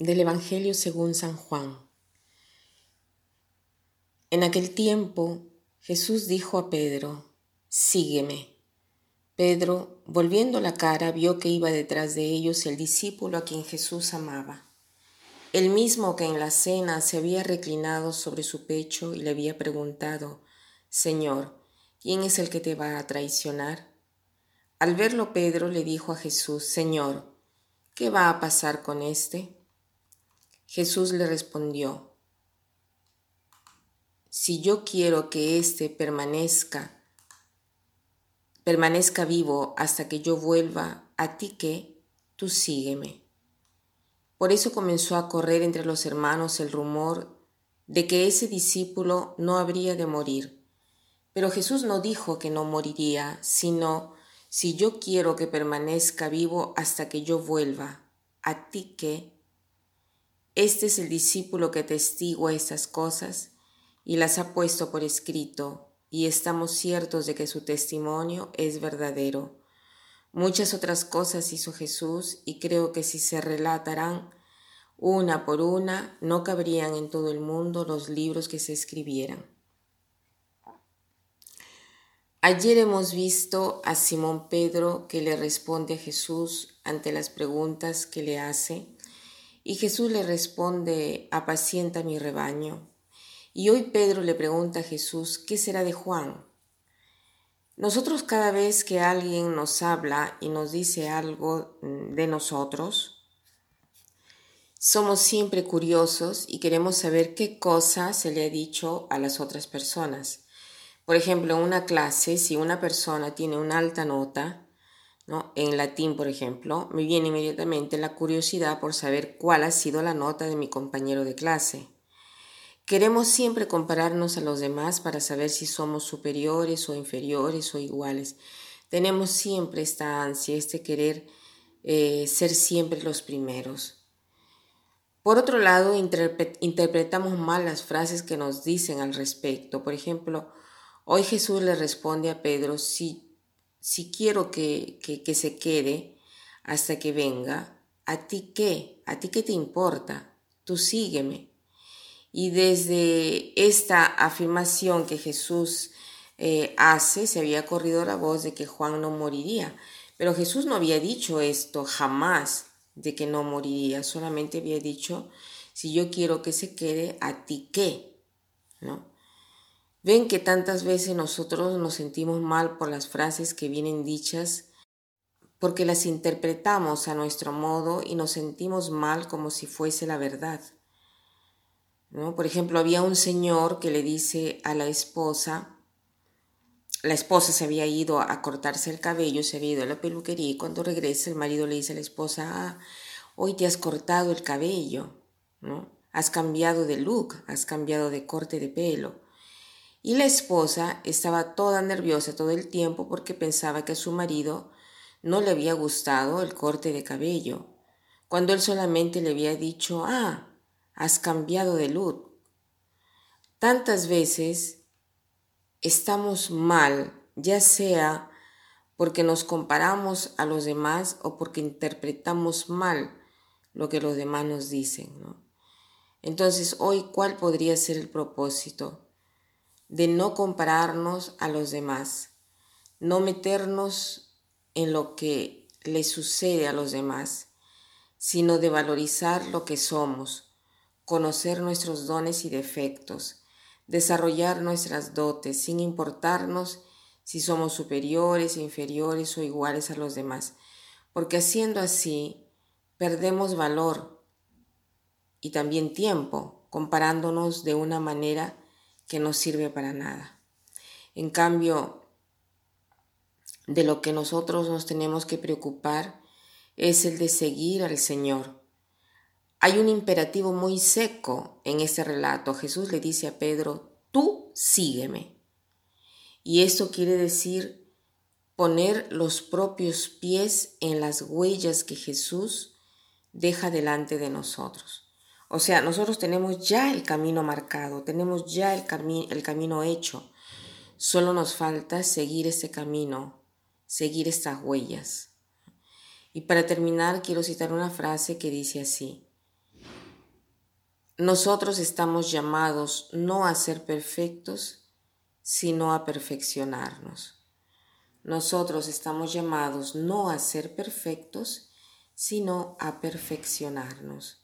Del Evangelio según San Juan. En aquel tiempo Jesús dijo a Pedro, Sígueme. Pedro, volviendo la cara, vio que iba detrás de ellos el discípulo a quien Jesús amaba, el mismo que en la cena se había reclinado sobre su pecho y le había preguntado, Señor, ¿quién es el que te va a traicionar? Al verlo Pedro le dijo a Jesús, Señor, ¿qué va a pasar con éste? Jesús le respondió, si yo quiero que éste permanezca, permanezca vivo hasta que yo vuelva, a ti que, tú sígueme. Por eso comenzó a correr entre los hermanos el rumor de que ese discípulo no habría de morir. Pero Jesús no dijo que no moriría, sino si yo quiero que permanezca vivo hasta que yo vuelva, a ti que, este es el discípulo que testigua estas cosas y las ha puesto por escrito, y estamos ciertos de que su testimonio es verdadero. Muchas otras cosas hizo Jesús y creo que si se relatarán una por una, no cabrían en todo el mundo los libros que se escribieran. Ayer hemos visto a Simón Pedro que le responde a Jesús ante las preguntas que le hace y Jesús le responde, apacienta mi rebaño. Y hoy Pedro le pregunta a Jesús, ¿qué será de Juan? Nosotros cada vez que alguien nos habla y nos dice algo mm, de nosotros, somos siempre curiosos y queremos saber qué cosa se le ha dicho a las otras personas. Por ejemplo, en una clase, si una persona tiene una alta nota, en latín, por ejemplo, me viene inmediatamente la curiosidad por saber cuál ha sido la nota de mi compañero de clase. Queremos siempre compararnos a los demás para saber si somos superiores o inferiores o iguales. Tenemos siempre esta ansia, este querer eh, ser siempre los primeros. Por otro lado, interpretamos mal las frases que nos dicen al respecto. Por ejemplo, hoy Jesús le responde a Pedro, si si quiero que, que, se quede hasta que venga, ¿a ti qué? ¿A ti qué te importa? Tú sígueme. Y desde esta afirmación que Jesús eh, hace, se había corrido la voz de que Juan no moriría. Pero Jesús no había dicho esto jamás de que no moriría, solamente había dicho, si yo quiero que se quede, ¿a ti qué? ¿No? Ven que tantas veces nosotros nos sentimos mal por las frases que vienen dichas porque las interpretamos a nuestro modo y nos sentimos mal como si fuese la verdad. ¿No? Por ejemplo, había un señor que le dice a la esposa, la esposa se había ido a cortarse el cabello, se había ido a la peluquería y cuando regresa el marido le dice a la esposa, ah, hoy te has cortado el cabello, ¿no? Has cambiado de look, has cambiado de corte de pelo. Y la esposa estaba toda nerviosa todo el tiempo porque pensaba que a su marido no le había gustado el corte de cabello, cuando él solamente le había dicho, ah, has cambiado de luz. Tantas veces estamos mal, ya sea porque nos comparamos a los demás o porque interpretamos mal lo que los demás nos dicen. Entonces, hoy, ¿cuál podría ser el propósito? De no compararnos a los demás, no meternos en lo que le sucede a los demás, sino de valorizar lo que somos, conocer nuestros dones y defectos, desarrollar nuestras dotes sin importarnos si somos superiores, inferiores o iguales a los demás, porque haciendo así perdemos valor y también tiempo comparándonos de una manera que no sirve para nada. En cambio, de lo que nosotros nos tenemos que preocupar es el de seguir al Señor. Hay un imperativo muy seco en este relato. Jesús le dice a Pedro, tú sígueme. Y esto quiere decir poner los propios pies en las huellas que Jesús deja delante de nosotros. O sea, nosotros tenemos ya el camino marcado, tenemos ya el, el camino hecho. Solo nos falta seguir ese camino, seguir estas huellas. Y para terminar, quiero citar una frase que dice así, nosotros estamos llamados no a ser perfectos, sino a perfeccionarnos. Nosotros estamos llamados no a ser perfectos, sino a perfeccionarnos.